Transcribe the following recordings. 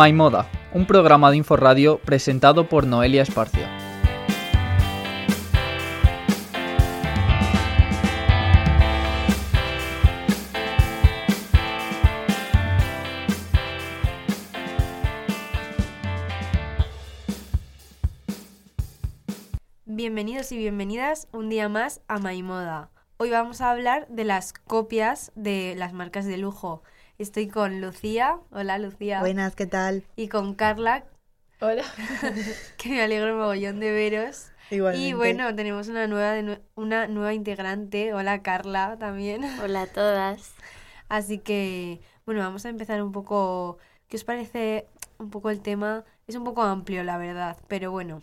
My Moda, un programa de Inforradio presentado por Noelia Esparcio. Bienvenidos y bienvenidas un día más a My Moda. Hoy vamos a hablar de las copias de las marcas de lujo. Estoy con Lucía. Hola, Lucía. Buenas, ¿qué tal? Y con Carla. Hola. que me alegro un mogollón de veros. Igualmente. Y bueno, tenemos una nueva, una nueva integrante. Hola, Carla, también. Hola a todas. Así que, bueno, vamos a empezar un poco... ¿Qué os parece un poco el tema? Es un poco amplio, la verdad, pero bueno,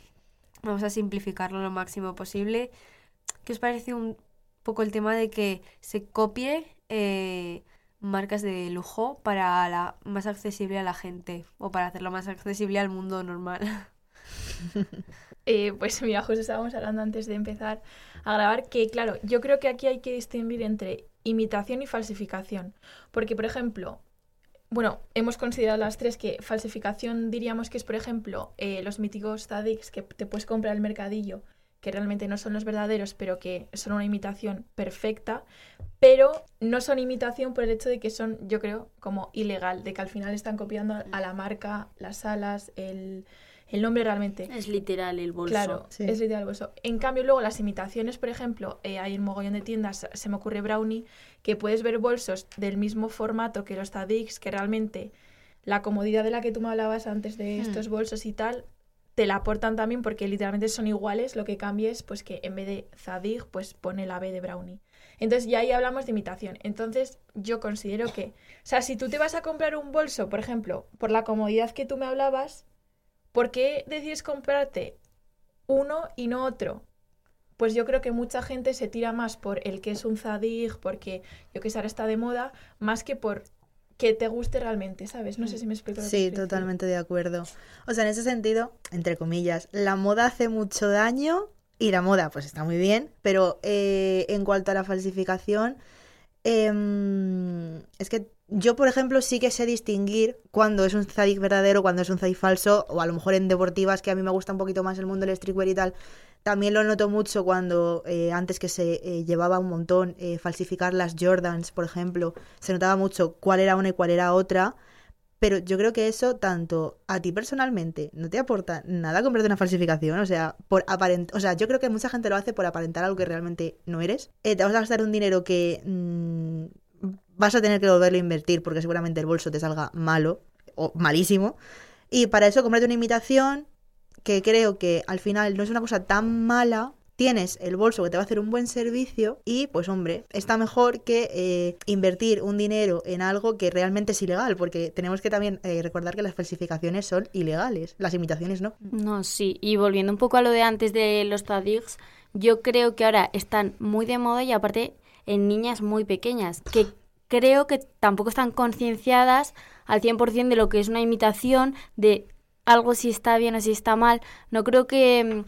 vamos a simplificarlo lo máximo posible. ¿Qué os parece un poco el tema de que se copie eh, marcas de lujo para la más accesible a la gente o para hacerlo más accesible al mundo normal. Eh, pues mira, justo estábamos hablando antes de empezar a grabar que, claro, yo creo que aquí hay que distinguir entre imitación y falsificación. Porque, por ejemplo, bueno, hemos considerado las tres que falsificación diríamos que es, por ejemplo, eh, los míticos Zadix que te puedes comprar al mercadillo que realmente no son los verdaderos, pero que son una imitación perfecta, pero no son imitación por el hecho de que son, yo creo, como ilegal, de que al final están copiando a la marca, las alas, el, nombre realmente. Es literal el bolso. Claro, es literal el bolso. En cambio, luego las imitaciones, por ejemplo, eh, hay un mogollón de tiendas, se me ocurre Brownie, que puedes ver bolsos del mismo formato que los Tadix, que realmente la comodidad de la que tú me hablabas antes de hmm. estos bolsos y tal, te la aportan también porque literalmente son iguales, lo que cambia es pues que en vez de Zadig pues pone la B de Brownie. Entonces ya ahí hablamos de imitación. Entonces yo considero que, o sea, si tú te vas a comprar un bolso, por ejemplo, por la comodidad que tú me hablabas, ¿por qué decides comprarte uno y no otro? Pues yo creo que mucha gente se tira más por el que es un Zadig, porque yo que sé, ahora está de moda, más que por que te guste realmente, ¿sabes? No sé mm. si me explico. Lo sí, totalmente de acuerdo. O sea, en ese sentido, entre comillas, la moda hace mucho daño y la moda pues está muy bien, pero eh, en cuanto a la falsificación, em, es que yo, por ejemplo, sí que sé distinguir cuando es un Zadig verdadero, cuando es un Zadig falso, o a lo mejor en deportivas, que a mí me gusta un poquito más el mundo del streetwear y tal, también lo noto mucho cuando eh, antes que se eh, llevaba un montón eh, falsificar las Jordans, por ejemplo, se notaba mucho cuál era una y cuál era otra. Pero yo creo que eso, tanto a ti personalmente, no te aporta nada comprarte una falsificación. O sea, por aparent o sea, yo creo que mucha gente lo hace por aparentar algo que realmente no eres. te vas a gastar un dinero que mm, vas a tener que volverlo a invertir porque seguramente el bolso te salga malo o malísimo. Y para eso, comprarte una imitación, que creo que al final no es una cosa tan mala, tienes el bolso que te va a hacer un buen servicio y pues hombre, está mejor que eh, invertir un dinero en algo que realmente es ilegal, porque tenemos que también eh, recordar que las falsificaciones son ilegales, las imitaciones no. No, sí, y volviendo un poco a lo de antes de los Tadigs, yo creo que ahora están muy de moda y aparte en niñas muy pequeñas, que creo que tampoco están concienciadas al 100% de lo que es una imitación, de algo si está bien o si está mal. No creo que,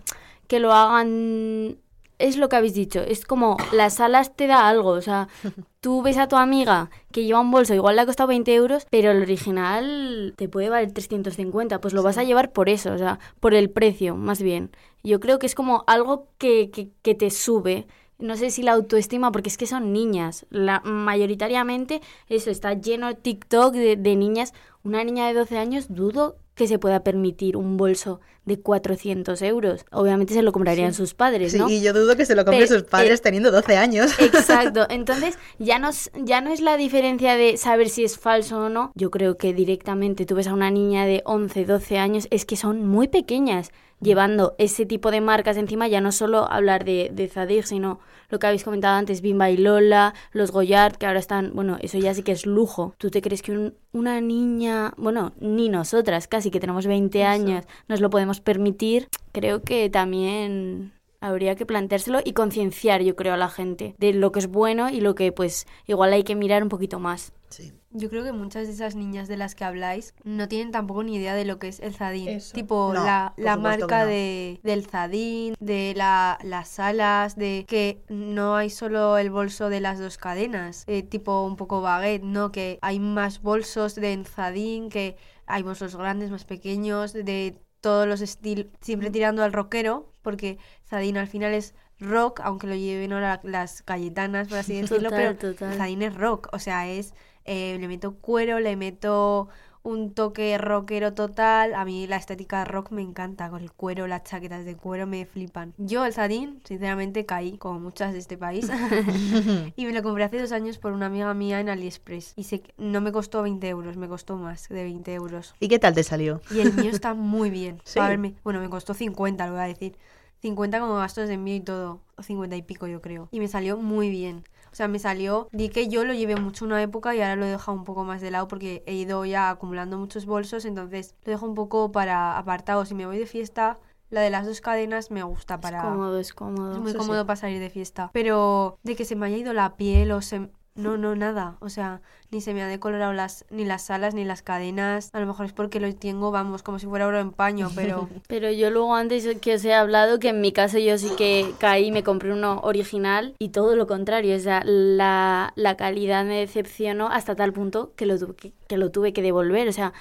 que lo hagan es lo que habéis dicho, es como las alas te da algo, o sea, tú ves a tu amiga que lleva un bolso, igual le ha costado 20 euros, pero el original te puede valer 350, pues lo vas a llevar por eso, o sea, por el precio, más bien. Yo creo que es como algo que, que, que te sube. No sé si la autoestima, porque es que son niñas. La, mayoritariamente eso está lleno TikTok de, de niñas. Una niña de 12 años dudo que se pueda permitir un bolso de 400 euros. Obviamente se lo comprarían sus padres, ¿no? Sí, y yo dudo que se lo compren sus padres eh, teniendo 12 años. Exacto. Entonces, ya no, ya no es la diferencia de saber si es falso o no. Yo creo que directamente tú ves a una niña de 11, 12 años, es que son muy pequeñas llevando ese tipo de marcas encima, ya no solo hablar de, de Zadig, sino lo que habéis comentado antes, Bimba y Lola, los Goyard, que ahora están, bueno, eso ya sí que es lujo. ¿Tú te crees que una niña, bueno, ni nosotras, casi que tenemos 20 años, nos lo podemos permitir? Creo que también habría que planteárselo y concienciar, yo creo, a la gente de lo que es bueno y lo que pues igual hay que mirar un poquito más. Sí. Yo creo que muchas de esas niñas de las que habláis no tienen tampoco ni idea de lo que es el Zadín. Eso. Tipo, No, la, la marca no. de, del Zadín, de la, las alas, de que no hay solo el bolso de las dos cadenas, eh, tipo un poco baguette, ¿no? Que hay más bolsos de Zadín, que hay bolsos grandes, más pequeños, de todos los estilos, siempre tirando al rockero, porque Zadín al final es rock, aunque lo lleven ahora las galletanas, por así decirlo, Total, pero total. Es rock, o sea, es eh, le meto cuero, le meto un toque rockero total. A mí la estética rock me encanta, con el cuero, las chaquetas de cuero me flipan. Yo el Zadín, sinceramente, caí, como muchas de este país, y me lo compré hace dos años por una amiga mía en AliExpress. Y sé que no me costó 20 euros, me costó más de 20 euros. ¿Y qué tal te salió? Y el mío está muy bien. Sí. A verme, bueno, me costó 50, lo voy a decir. 50 como gastos de envío y todo. O 50 y pico, yo creo. Y me salió muy bien. O sea, me salió. Di que yo lo llevé mucho una época y ahora lo he dejado un poco más de lado porque he ido ya acumulando muchos bolsos. Entonces lo dejo un poco para apartado. Si me voy de fiesta, la de las dos cadenas me gusta para. Es cómodo, es cómodo. Es muy cómodo sí. para salir de fiesta. Pero de que se me haya ido la piel o se... No, no, nada. O sea, ni se me ha decolorado las, ni las alas ni las cadenas. A lo mejor es porque lo tengo, vamos, como si fuera oro en paño, pero... Pero yo luego antes que os he hablado que en mi caso yo sí que caí, me compré uno original y todo lo contrario, o sea, la, la calidad me decepcionó hasta tal punto que lo, que, que lo tuve que devolver, o sea,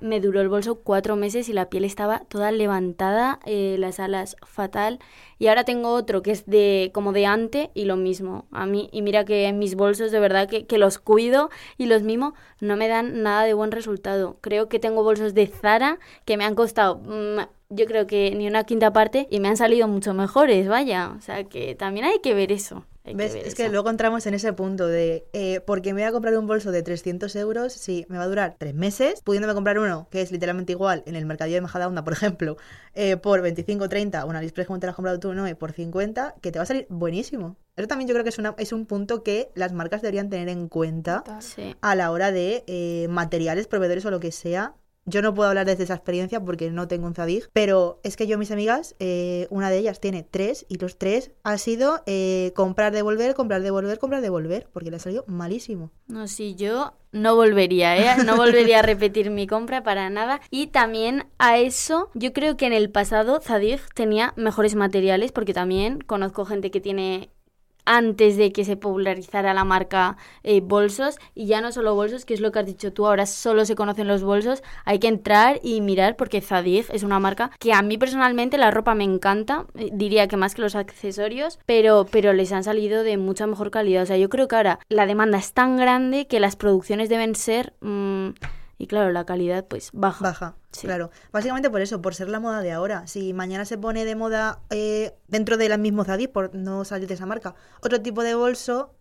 me duró el bolso cuatro meses y la piel estaba toda levantada, eh, las alas fatal. Y ahora tengo otro que es de como de ante y lo mismo. A mí y mira que mis bolsos de verdad que, que los cuido y los mimo no me dan nada de buen resultado. Creo que tengo bolsos de Zara que me han costado mm, yo creo que ni una quinta parte y me han salido mucho mejores vaya. O sea que también hay que ver eso hay que ¿Ves? ver Es que luego entramos en ese punto de, eh, porque me voy a comprar un bolso de 300 euros, sí, me va a durar tres meses, pudiéndome comprar uno que es literalmente igual en el mercadillo de Majadahonda, por ejemplo, eh, por 25 30, una AliExpress como te la has comprado tú, no, y por 50, que te va a salir buenísimo. Eso también yo creo que es, una, es un punto que las marcas deberían tener en cuenta sí a la hora de eh, materiales, proveedores o lo que sea. Yo no puedo hablar desde esa experiencia porque no tengo un Zadig, pero es que yo, mis amigas, eh, una de ellas tiene tres y los tres ha sido eh, comprar, devolver, comprar, devolver, comprar, devolver, porque le ha salido malísimo. No, sí, yo no volvería, ¿eh? No volvería a repetir mi compra para nada. Y también a eso, yo creo que en el pasado Zadig tenía mejores materiales, porque también conozco gente que tiene antes de que se popularizara la marca eh, bolsos. Y ya no solo bolsos que es lo que has dicho tú ahora solo se conocen los bolsos. Hay que entrar y mirar porque Zadig es una marca que a mí personalmente la ropa me encanta eh, diría que más que los accesorios pero pero les han salido de mucha mejor calidad. O sea yo creo que ahora la demanda es tan grande que las producciones deben ser mm, y claro la calidad pues baja Baja, Sí. claro. Básicamente por eso, por ser la moda de ahora. Si mañana se pone de moda eh, dentro del mismo Zadig, por no salir de esa marca, otro tipo de bolso,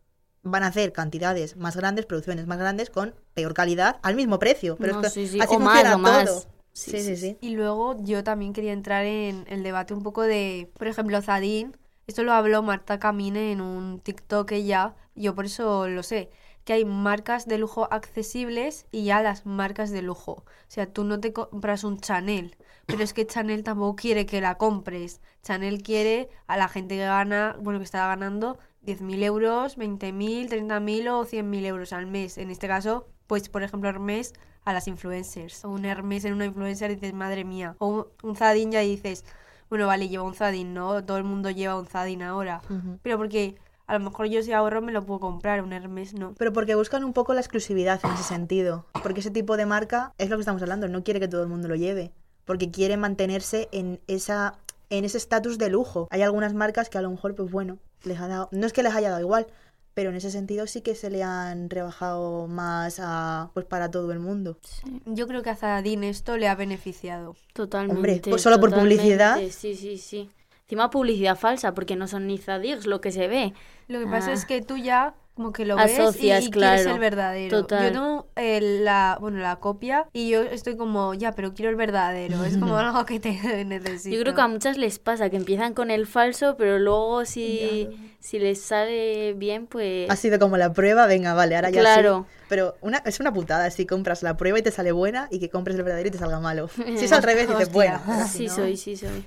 van a hacer cantidades más grandes, producciones más grandes, con peor calidad, al mismo precio. Pero No, es que sí, sí, así o más, funciona o más. todo. Sí, Sí, sí, sí, sí. Y luego yo también quería entrar en el debate un poco de, por ejemplo, Zadín. Esto lo habló Marta Camine en un TikTok ella, yo por eso lo sé, que hay marcas de lujo accesibles y ya las marcas de lujo. O sea, tú no te compras un Chanel, pero es que Chanel tampoco quiere que la compres. Chanel quiere a la gente que gana, bueno, que está ganando 10.000 euros, 20.000, 30.000 o 100.000 euros al mes. En este caso, pues por ejemplo Hermes a las influencers. O un Hermes en una influencer y dices, madre mía. O un, Zadín ya dices, bueno, vale, lleva un Zadín, ¿no? Todo el mundo lleva un Zadín ahora. Pero porque a lo mejor yo si ahorro me lo puedo comprar, un Hermes no. Pero porque buscan un poco la exclusividad en ese sentido. Porque ese tipo de marca es lo que estamos hablando, no quiere que todo el mundo lo lleve. Porque quiere mantenerse en esa en ese estatus de lujo. Hay algunas marcas que a lo mejor, pues bueno, les ha dado. No es que les haya dado igual, pero en ese sentido sí que se le han rebajado más a pues para todo el mundo. Sí. Yo creo que a Zadín esto le ha beneficiado. Totalmente. pues solo por publicidad. Sí, sí, sí. Encima publicidad falsa, porque no son ni Zadigs lo que se ve. Lo que pasa Ah. es que tú ya como que lo ves y, Asocias, y quieres claro. el verdadero. Total. Yo tengo el- la, bueno, la copia y yo estoy como, ya, pero quiero el verdadero. Es como algo que te necesito. Yo creo que a muchas les pasa que empiezan con el falso, pero luego si, si les sale bien, pues... Ha sido como la prueba, venga, vale, ahora ya sí. Claro. Pero una, es una putada si compras la prueba y te sale buena y que compres el verdadero y te salga malo. Si es al revés, dices, bueno. si Sí no- soy, sí soy.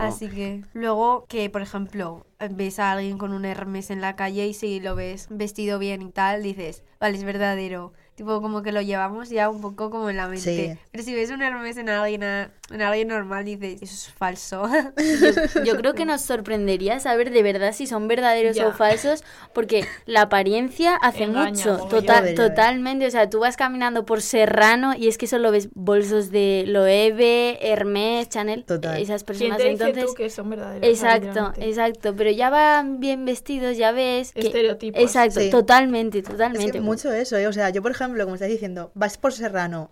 Así que luego que, por ejemplo, ves a alguien con un Hermes en la calle y si lo ves vestido bien y tal, dices, vale, es verdadero. Tipo, como que lo llevamos ya un poco como en la mente. Sí. Pero si ves un Hermes en alguien, a- en alguien normal, dices, eso es falso. yo, yo creo que nos sorprendería saber de verdad si son verdaderos Ya. o falsos, porque la apariencia hace Engaña, mucho, total, totalmente. O sea, tú vas caminando por Serrano y es que solo ves bolsos de Loewe, Hermes, Chanel, Total. esas ¿Quién personas. te dice Entonces, tú que son verdaderos? Exacto, exacto. Pero ya van bien vestidos, ya ves. Que, Estereotipos. Exacto, Sí. totalmente, Es totalmente. que mucho eso, ¿eh? O sea, yo, por ejemplo, como estás diciendo, vas por Serrano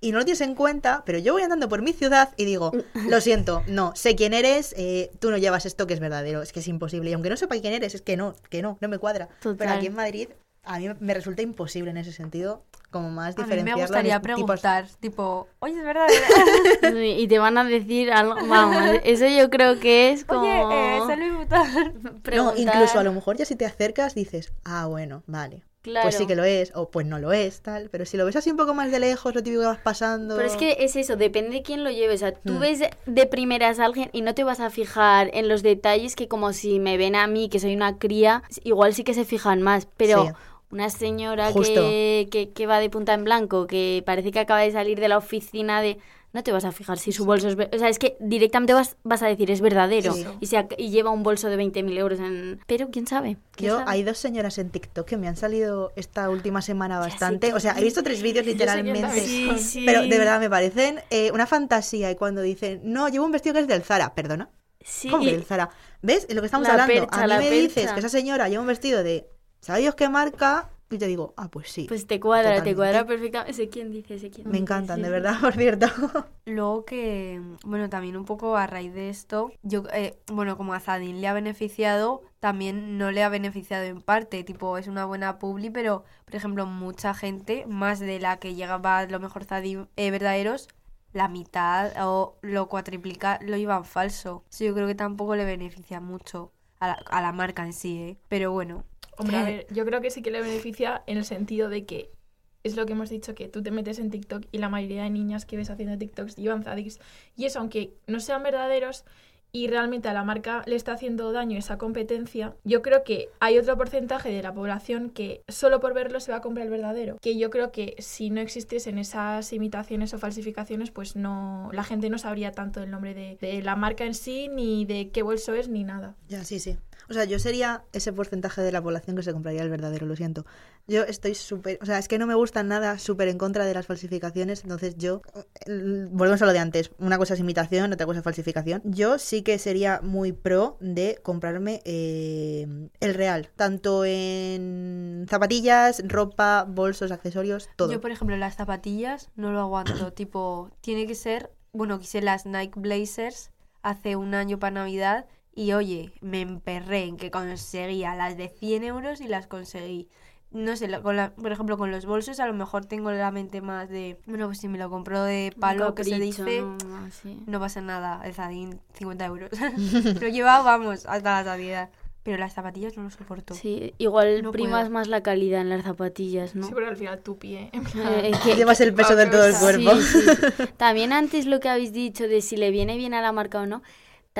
y no lo tienes en cuenta, pero yo voy andando por mi ciudad y digo, lo siento, no, sé quién eres, eh, tú no llevas esto que es verdadero, es que es imposible. Y aunque no sepa quién eres, es que no, que no, no me cuadra. Pero aquí en Madrid, a mí me resulta imposible en ese sentido, como más a mí me diferenciarlo. gustaría tipos- preguntar, tipo, oye, es verdadero. Y te van a decir algo, vamos, eso yo creo que es como... oye, eh. No, incluso a lo mejor ya si te acercas dices, ah, bueno, vale. Claro. Pues sí que lo es, o pues no lo es, tal. Pero si lo ves así un poco más de lejos, lo típico que vas pasando. Pero es que es eso, depende de quién lo lleve. O sea, tú Mm. ves de primeras a alguien y no te vas a fijar en los detalles que como si me ven a mí, que soy una cría, igual sí que se fijan más. Pero Sí. una señora que, que, que va de punta en blanco, que parece que acaba de salir de la oficina de... No te vas a fijar si su bolso es... O sea, es que directamente vas, vas a decir es verdadero. Sí. Y, se y lleva un bolso de 20.000 euros en... Pero quién sabe. ¿Quién Yo, sabe? hay dos señoras en TikTok que me han salido esta última semana bastante. O sea, he visto tres vídeos literalmente. Pero de verdad me parecen eh, una fantasía. Y cuando dicen, no, llevo un vestido que es del Zara, perdona. Sí, ¿Cómo que del Zara? ¿Ves? Es lo que estamos La hablando. percha, a mí me dices que esa señora lleva un vestido de, ¿sabe Dios qué marca? Y te digo, ah, pues sí. Pues te cuadra, te cuadra perfectamente. Sé quién dice, sé quién me dice, encantan, sí, de verdad, por cierto. Luego que, bueno, también un poco a raíz de esto, yo, eh, bueno, como a Zadin le ha beneficiado, también no le ha beneficiado en parte, tipo, es una buena publi, pero, por ejemplo, mucha gente, más de la que llegaba a lo mejor Zadin eh, verdaderos, la mitad o lo cuatriplica lo iban falso. Eso yo creo que tampoco le beneficia mucho a la, a la marca en sí, ¿eh? Pero bueno, Hombre, a ver, yo creo que sí que le beneficia en el sentido de que es lo que hemos dicho, que tú te metes en TikTok y la mayoría de niñas que ves haciendo TikToks llevan Zadix. Y eso, aunque no sean verdaderos y realmente a la marca le está haciendo daño esa competencia, yo creo que hay otro porcentaje de la población que solo por verlo se va a comprar el verdadero. Que yo creo que si no existiesen esas imitaciones o falsificaciones, pues no la gente no sabría tanto el nombre de, de la marca en sí, ni de qué bolso es, ni nada. Ya, sí, sí. O sea, yo sería ese porcentaje de la población que se compraría el verdadero, lo siento. Yo estoy súper, o sea, es que no me gustan nada, súper en contra de las falsificaciones, entonces yo, eh, volvemos a lo de antes, una cosa es imitación, otra cosa es falsificación. Yo sí que sería muy pro de comprarme eh, el real, tanto en zapatillas, ropa, bolsos, accesorios, todo. Yo, por ejemplo, las zapatillas no lo aguanto. tipo, tiene que ser. Bueno, quise las Nike Blazers hace un año para Navidad. Y oye, me emperré en que conseguía las de 100 euros y las conseguí. No sé, con la- por ejemplo, con los bolsos a lo mejor tengo la mente más de. Bueno, pues si me lo compro de palo, que se dice. no, no, pasa nada, el Zadín, 50 euros. lo he llevado, vamos, hasta la saciedad. Pero las zapatillas no lo soporto. Sí, igual No primas puedo. más la calidad en las zapatillas, ¿no? Sí, pero al final tu pie. en plan, Eh, es que- Llevas el peso de todo el cuerpo. Sí, sí. También antes lo que habéis dicho de si le viene bien a la marca o no,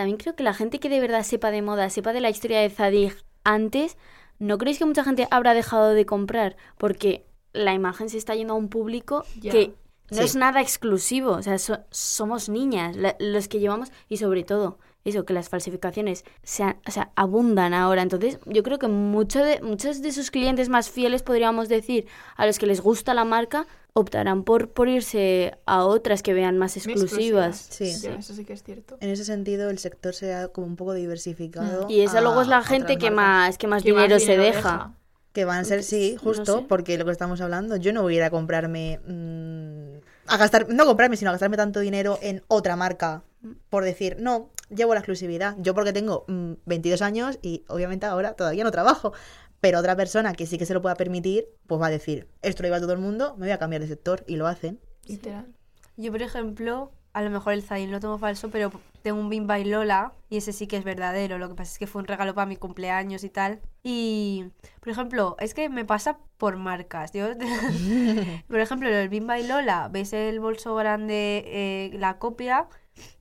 también creo que la gente que de verdad sepa de moda, sepa de la historia de Zadig antes, ¿no creéis que mucha gente habrá dejado de comprar? Porque la imagen se está yendo a un público Ya. que no Sí. es nada exclusivo, o sea, so- somos niñas la- los que llevamos y sobre todo eso, que las falsificaciones sean, o sea, abundan ahora. Entonces, yo creo que mucho de, muchos de sus clientes más fieles, podríamos decir, a los que les gusta la marca, optarán por, por irse a otras que vean más exclusivas. Sí. Eso sí que es cierto. En ese sentido, el sector se ha como un poco diversificado. Y esa a luego es la gente que más, que más ¿Qué más dinero se deja. Que van a ser, sí, No justo, sé. porque lo que estamos hablando, yo no voy a ir a comprarme, mm, a gastar, no comprarme, sino a gastarme tanto dinero en otra marca, por decir, no, llevo la exclusividad. Yo porque tengo mm, 22 años y obviamente ahora todavía no trabajo, pero otra persona que sí que se lo pueda permitir, pues va a decir, esto lo lleva todo el mundo, me voy a cambiar de sector, y lo hacen. Literal. Yo, por ejemplo, a lo mejor el Zayn lo tomo falso, pero tengo un Bimba y Lola y ese sí que es verdadero. Lo que pasa es que fue un regalo para mi cumpleaños y tal. Y, por ejemplo, es que me pasa por marcas. Yo, por ejemplo, el Bimba y Lola, ves el bolso grande, eh, la copia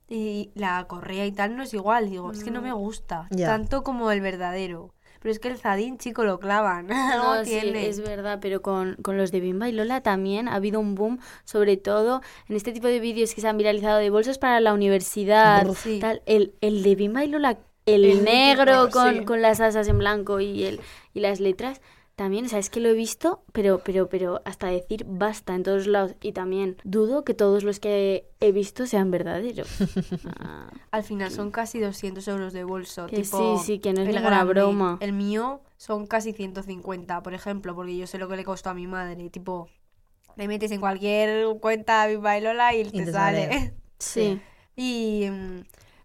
y la correa y tal no es igual. Digo, es que no me gusta Ya. tanto como el verdadero. Pero es que el Zadín, chico, lo clavan. No, No, sí, es verdad, pero con, con los de Bimba y Lola también ha habido un boom, sobre todo en este tipo de vídeos que se han viralizado de bolsos para la universidad, sí. tal. El, el de Bimba y Lola, el, El negro con, sí. con las asas en blanco y, el, y las letras, también, o sea, es que lo he visto, pero, pero, pero hasta decir basta en todos lados. Y también dudo que todos los que he visto sean verdaderos. Ah, Al final son casi 200 euros de bolso. Que tipo, sí, sí, que no es ninguna grande. broma. El mío son casi 150, por ejemplo, porque yo sé lo que le costó a mi madre. Tipo, le metes en cualquier cuenta de Bailola y, te, te sale. sale. sí. Y, mm,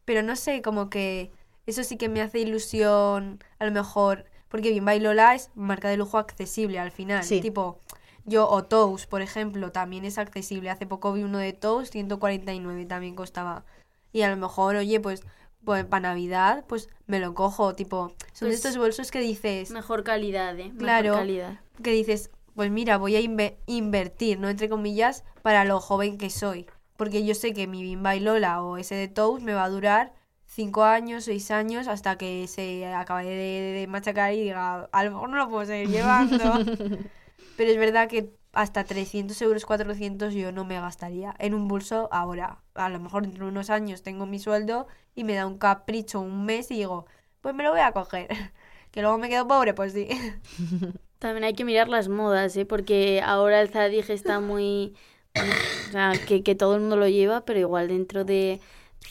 pero no sé, como que eso sí que me hace ilusión, a lo mejor, porque bien Bailola es marca de lujo accesible al final. Sí. Tipo, yo o Toast, por ejemplo, también es accesible. Hace poco vi uno de Toast, 149 también costaba. Y a lo mejor, oye, pues, pues para Navidad, pues me lo cojo. Tipo, son Pues, estos bolsos que dices, Mejor calidad, ¿eh? Mejor Claro. calidad. que dices, pues mira, voy a inve- invertir, ¿no? Entre comillas, para lo joven que soy. Porque yo sé que mi Bimba y Lola o ese de Toast me va a durar cinco años, seis años, hasta que se acabe de, de machacar y diga, a lo mejor no lo puedo seguir llevando. Pero es verdad que hasta 300 euros, 400 yo no me gastaría en un bolso ahora. A lo mejor dentro de unos años tengo mi sueldo y me da un capricho un mes y digo, pues me lo voy a coger. Que luego me quedo pobre, pues sí. También hay que mirar las modas, ¿eh? Porque ahora el Zadig está muy... O sea, que, que todo el mundo lo lleva, pero igual dentro de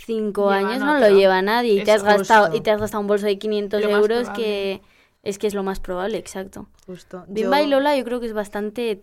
cinco Llevan años no otro. lo lleva nadie. Y te, has gastado, y te has gastado un bolso de 500 Lo más euros que es que es lo más probable, exacto. Justo. Bimba Yo- y Lola yo creo que es bastante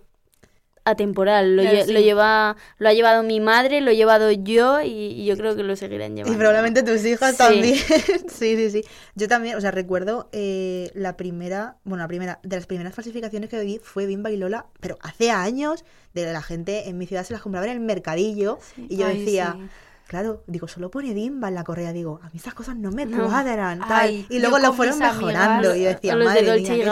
atemporal. Lo, Claro, lle- sí. lo lleva, lo ha llevado mi madre, lo he llevado yo y, y yo creo que lo seguirán Y llevando. probablemente tus hijas Sí. también. sí, sí, sí. Yo también, o sea, recuerdo eh, la primera, bueno, la primera, de las primeras falsificaciones que vi fue Bimba y Lola, pero hace años, de la gente en mi ciudad se las compraba en el mercadillo y yo Ay, decía, sí. Claro, digo, solo pone Bimba en la correa, digo, a mí esas cosas no me No. cuadran, tal. Ay, y luego lo fueron mejorando y yo decía, de madre Dolce mía,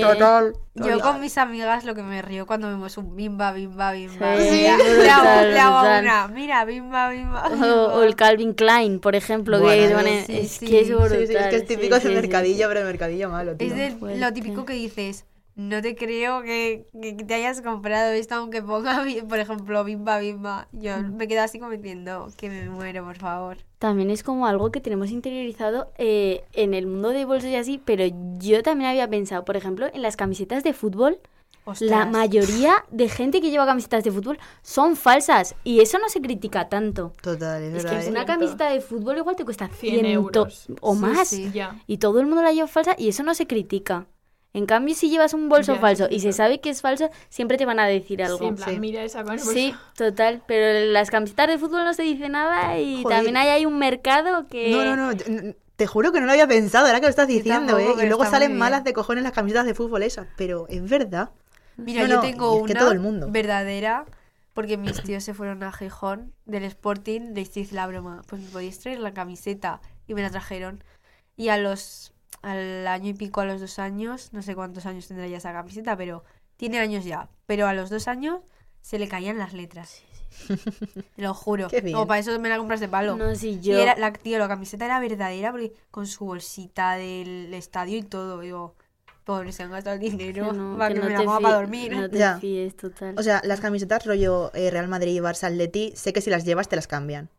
Total, Yo total. con mis amigas lo que me río cuando vemos un bimba, bimba, bimba. Sí, le, hago- le una, mira, bimba, bimba. O, bimba. o el Calvin Klein, por ejemplo, que Bueno, es, sí, es que es brutal. Sí, sí, es que es típico sí, de sí, mercadillo, sí. pero de mercadillo malo, tío. Es de lo típico que dices, no te creo que, que te hayas comprado esto aunque ponga, por ejemplo, bimba, bimba. Yo me quedo así como diciendo que me muero, por favor. También es como algo que tenemos interiorizado eh, en el mundo de bolsos y así, pero yo también había pensado, por ejemplo, en las camisetas de fútbol. La mayoría de gente que lleva camisetas de fútbol son falsas y eso no se critica tanto. Total, es Es verdad. que una camiseta de fútbol igual te cuesta 100 100 euros. o más sí. Y todo el mundo la lleva falsa y eso no se critica. En cambio, si llevas un bolso Ya, falso sí, y se sabe que es falso, siempre te van a decir algo. Sí, en plan, sí. mira esa con el Sí, bolso. total, pero las camisetas de fútbol no se dice nada y Joder. también hay, hay un mercado que... No, no, no, yo- Te juro que no lo había pensado, ahora que lo estás diciendo, ¿eh? Y luego salen malas de cojones las camisetas de fútbol esas, pero es verdad. Mira, No, yo no, tengo una todo el mundo. verdadera porque mis tíos se fueron a Gijón del Sporting, les hice la broma, pues me podéis traer la camiseta y me la trajeron. Y a los al año y pico, a los dos años, no sé cuántos años tendrá ya esa camiseta, pero tiene años ya. Pero a los dos años se le caían las letras. Te lo juro. O para eso me la compras de palo. No, si Y yo... era, la, tío, la camiseta era verdadera porque con su bolsita del estadio y todo. Digo, pobre, se han gastado el dinero que no, para que que, no me la ponga para dormir. No te Ya. fíes, total. O sea, las camisetas rollo eh, Real Madrid y Barça Atleti, sé que si las llevas te las cambian.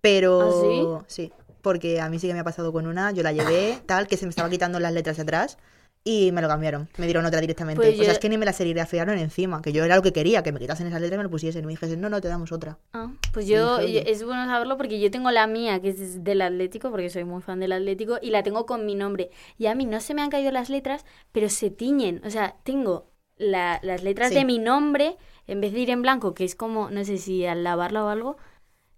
Pero ¿Ah, sí, porque a mí sí que me ha pasado con una, yo la llevé, tal, que se me estaba quitando las letras de atrás y me lo cambiaron, me dieron otra directamente. Pues o sea, yo- es que ni me la serigrafiaron encima, que yo era lo que quería, que me quitasen esas letras y me lo pusiesen y me dijesen, no, no, te damos otra. Ah, pues yo, es bueno saberlo porque yo tengo la mía, que es del Atlético, porque soy muy fan del Atlético, y la tengo con mi nombre. Y a mí no se me han caído las letras, pero se tiñen. O sea, tengo la- las letras Sí. de mi nombre, en vez de ir en blanco, que es como, no sé si al lavarla o algo,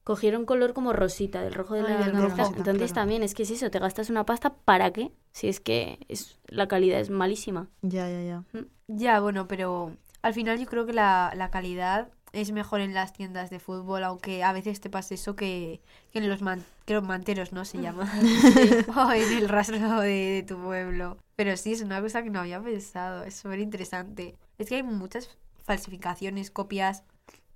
cogieron color como rosita, del rojo de Ay, la rojo, Entonces claro. también es que es eso, te gastas una pasta, ¿para qué? Si es que es, la calidad es malísima. Ya, ya, ya. Ya, bueno, pero al final yo creo que la, la calidad es mejor en las tiendas de fútbol, aunque a veces te pasa eso que, que en los, man- que los manteros, ¿no? Se llama. o en el rastro de, de tu pueblo. Pero sí, es una cosa que no había pensado, es súper interesante. Es que hay muchas falsificaciones, copias,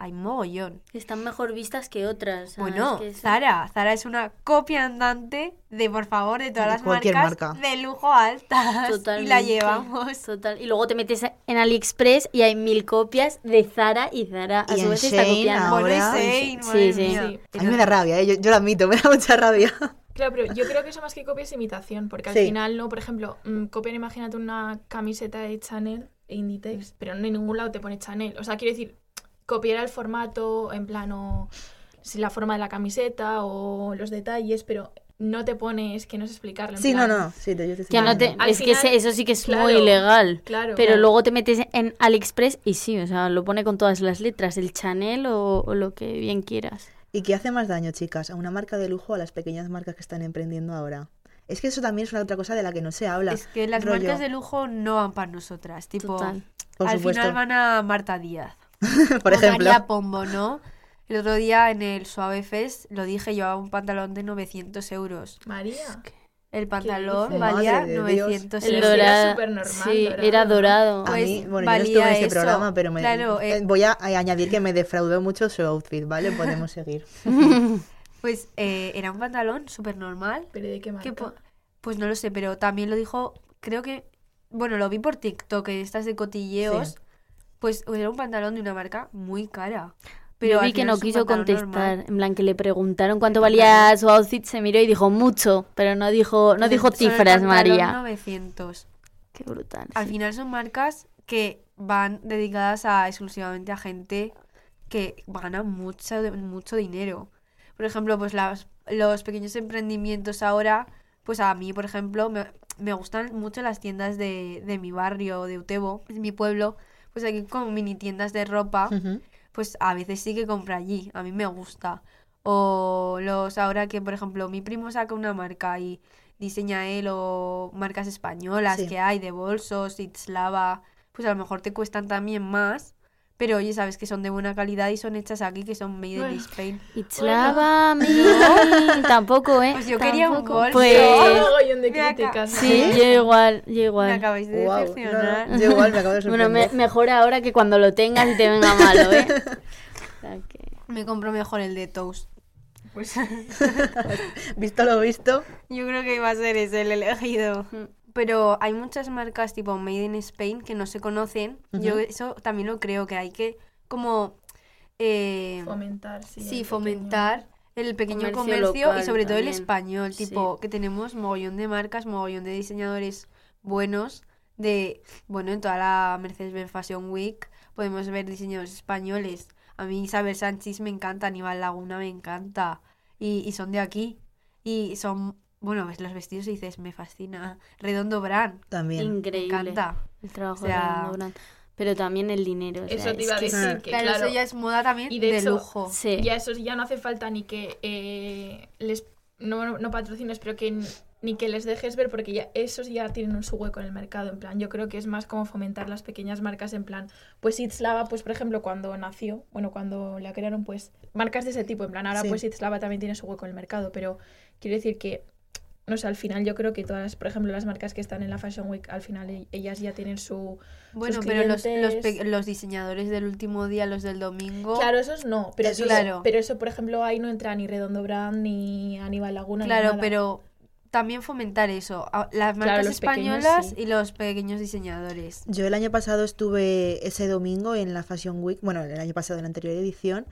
hay mogollón. Están mejor vistas que otras. Bueno, es que es- Zara, Zara es una copia andante de, por favor, de todas De las cualquier marcas marca. de lujo altas. Totalmente. Y la llevamos. Total. Y luego te metes en AliExpress y hay mil copias de Zara y Zara a Y su vez está Shein copiando. Ahora- Shein, Sí, sí. Sí. A mí me da rabia, ¿eh? yo, yo lo admito, me da mucha rabia. Claro, pero yo creo que eso más que copia es imitación, porque al Sí. final, no, por ejemplo, mm, copian, imagínate una camiseta de Chanel e Inditex, pero no en ningún lado te pone Chanel. O sea, quiero decir, copiar el formato, en plan, o si la forma de la camiseta o los detalles, pero no te pones, que no sé explicarlo. en Sí, no, plan- no, sí, te- yo te Que no es que final, eso sí que es claro, muy ilegal. Claro. Pero claro. luego te metes en AliExpress y sí, o sea, lo pone con todas las letras, el Chanel o, o lo que bien quieras. ¿Y qué hace más daño, chicas? ¿A una marca de lujo o a las pequeñas marcas que están emprendiendo ahora? Es que eso también es una otra cosa de la que no se habla. Es que las rollo. marcas de lujo no van para nosotras. Tipo, Total. Al final van a Marta Díaz. Por o ejemplo. María Pombo, ¿no? El otro día en el Suave Fest lo dije, llevaba un pantalón de 900 euros. María. El pantalón valía Madre de Dios. 900 El Pero euros. era dorado. supernormal, sí, dorado, era dorado. A Pues mí, bueno, yo no estuve en valía este eso. programa, pero me, Claro, eh. eh, voy a, a añadir que me defraudó mucho su outfit, ¿vale? Podemos seguir. Pues eh, era un pantalón súper normal. ¿Pero de qué marca? que pues no lo sé, pero también lo dijo, creo que, bueno, lo vi por TikTok, estas de cotilleos. Sí. Pues era un pantalón de una marca muy cara. Pero Pero vi que no quiso contestar, normal. en plan que le preguntaron cuánto valía su outfit, se miró y dijo mucho, pero no dijo, no dijo Solo cifras, María. 900. Qué brutal. Al sí. final son marcas que van dedicadas a exclusivamente a gente que gana mucho, mucho dinero. Por ejemplo, pues las, los pequeños emprendimientos ahora, pues a mí, por ejemplo, me, me gustan mucho las tiendas de, de mi barrio, de Utebo, en mi pueblo, pues aquí como mini tiendas de ropa, pues a veces sí que compro allí, a mí me gusta. O los ahora que, por ejemplo, mi primo saca una marca y diseña él o marcas españolas Sí. que hay de bolsos, Itslava, pues a lo mejor te cuestan también más, pero oye, sabes que son de buena calidad y son hechas aquí, que son made in Bueno. Spain. It's lava me. Tampoco, ¿eh? Pues yo quería un bolso. Pues, de Me críticas. sí, yo igual, yo Me igual. acabáis de decepcionar. no, no, yo igual me acabo de Bueno, sorprender. me- mejor ahora que cuando lo tengas y te venga malo, ¿eh? Me compro mejor el de Toast. Pues Visto lo visto, Yo creo que iba a ser ese el elegido. Pero hay muchas marcas tipo Made in Spain que no se conocen. Yo eso también lo creo, que hay que como... eh, fomentar, sí. sí, el fomentar el pequeño Comercio comercio, y sobre todo el español. Sí. Tipo, que tenemos mogollón de marcas, mogollón de diseñadores buenos. De, bueno, en toda la Mercedes-Benz Fashion Week podemos ver diseñadores españoles. A mí Isabel Sánchez me encanta, Aníbal Laguna me encanta. Y, y son de aquí. Y son, bueno, ves los vestidos y dices, me fascina. Redondo Brand, también. Increíble. me encanta. El trabajo O sea, de Redondo Brand. Pero también el dinero. o sea, Eso te es iba a decir que, Claro, claro, eso ya es moda también Y de de hecho, lujo. Sí. ya eso ya no hace falta ni que eh, les no, no patrocines, pero que ni que les dejes ver porque ya esos ya tienen un su hueco en el mercado, en plan, yo creo que es más como fomentar las pequeñas marcas en plan, pues Itzlava, pues por ejemplo, cuando nació, bueno, cuando la crearon, pues marcas de ese tipo, en plan, ahora Sí. pues Itzlava también tiene su hueco en el mercado, pero quiero decir que no sé, al final yo creo que todas, por ejemplo, las marcas que están en la Fashion Week, al final e- ellas ya tienen su... Bueno, sus pero los, los, los diseñadores del último día, los del domingo. Claro, esos no, pero, Eso digo, claro. pero eso, por ejemplo, ahí no entra ni Redondo Brand, ni Aníbal Laguna, Claro, pero también fomentar eso. Las Claro, marcas pequeños, españolas sí. y los pequeños diseñadores. Yo el año pasado estuve ese domingo en la Fashion Week, bueno, el año pasado en la anterior edición,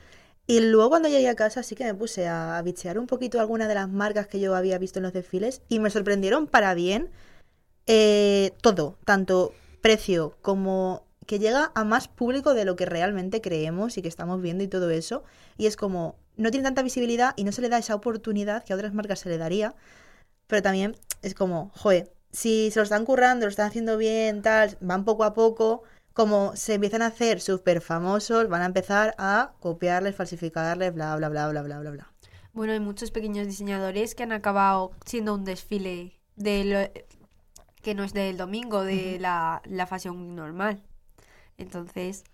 y luego cuando llegué a casa sí que me puse a bichear un poquito algunas de las marcas que yo había visto en los desfiles y me sorprendieron para bien eh, todo, tanto precio como que llega a más público de lo que realmente creemos y que estamos viendo y todo eso. Y es como, no tiene tanta visibilidad y no se le da esa oportunidad que a otras marcas se le daría. Pero también es como, joder, si se lo están currando, lo están haciendo bien, tal, van poco a poco, como se empiezan a hacer súper famosos, van a empezar a copiarles, falsificarles, bla, bla, bla, bla, bla, bla, bla. Bueno, hay muchos pequeños diseñadores que han acabado siendo un desfile de lo- que no es del domingo, de la, la Fashion normal. Entonces,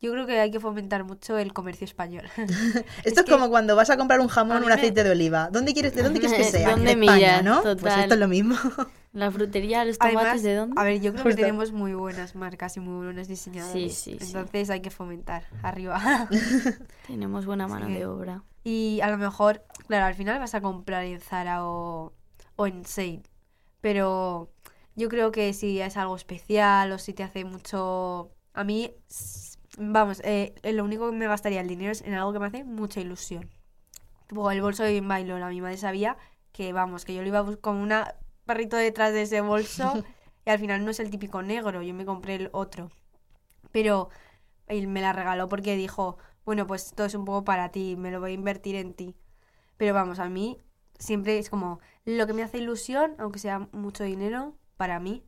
yo creo que hay que fomentar mucho el comercio español. Esto es, que- como cuando vas a comprar un jamón o un me- aceite de oliva. ¿Dónde quieres, ¿De dónde quieres que sea? ¿Dónde de España, miras? ¿no? Pues Total. esto es lo mismo. La frutería, los tomates, Además, ¿de dónde? a ver, yo creo Justo. que tenemos muy buenas marcas y muy buenos diseñadores. Sí, sí, sí. Entonces hay que fomentar arriba. Tenemos buena mano Sí. de obra. y a lo mejor, claro, al final vas a comprar en Zara o, o en Sale. Pero yo creo que si es algo especial o si te hace mucho... A mí, vamos, eh, lo único que me gastaría el dinero es en algo que me hace mucha ilusión. Tipo el bolso de Bailón. A mi madre sabía que, vamos, que yo lo iba a buscar con un perrito detrás de ese bolso y al final no es el típico negro, yo me compré el otro. Pero él me la regaló porque dijo, bueno, pues esto es un poco para ti, me lo voy a invertir en ti. Pero vamos, a mí siempre es como lo que me hace ilusión, aunque sea mucho dinero, para mí.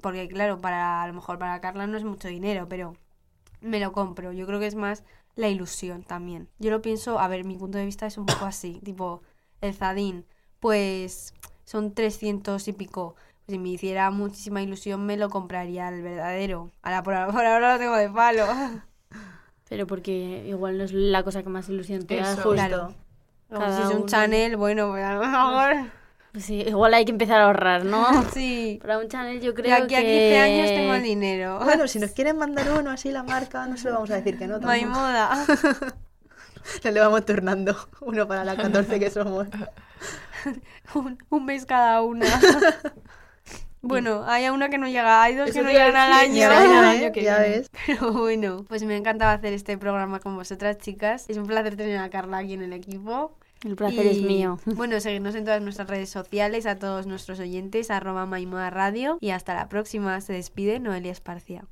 Porque claro, para a lo mejor para Carla no es mucho dinero, pero me lo compro. Yo creo que es más la ilusión también. Yo lo pienso, a ver, mi punto de vista es un poco así, tipo, el Zadín, pues son 300 y pico. Pues si me hiciera muchísima ilusión me lo compraría el verdadero. Ahora por, ahora- por ahora lo tengo de palo. Pero porque igual no es la cosa que más ilusión te da. Justo. Claro. Cada si es un uno. Chanel, bueno, pues a lo mejor. Pues sí, igual hay que empezar a ahorrar, ¿no? Sí. Para un channel yo De creo aquí a que... 15 años tengo el dinero. Bueno, si nos quieren mandar uno así la marca, no se lo vamos a decir que no. No hay moda. Le vamos turnando. Uno para la 14 que somos. un, un mes cada una. Bueno, hay una que no llega, hay dos Eso que no llegan al año. Ya año que ya ves. Pero bueno, pues me ha encantado hacer este programa con vosotras, chicas. Es un placer tener a Carla aquí en el equipo. El placer es mío. Bueno, seguirnos en todas nuestras redes sociales, a todos nuestros oyentes, arroba Maimoda Radio. Y hasta la próxima. Se despide Noelia Esparcia.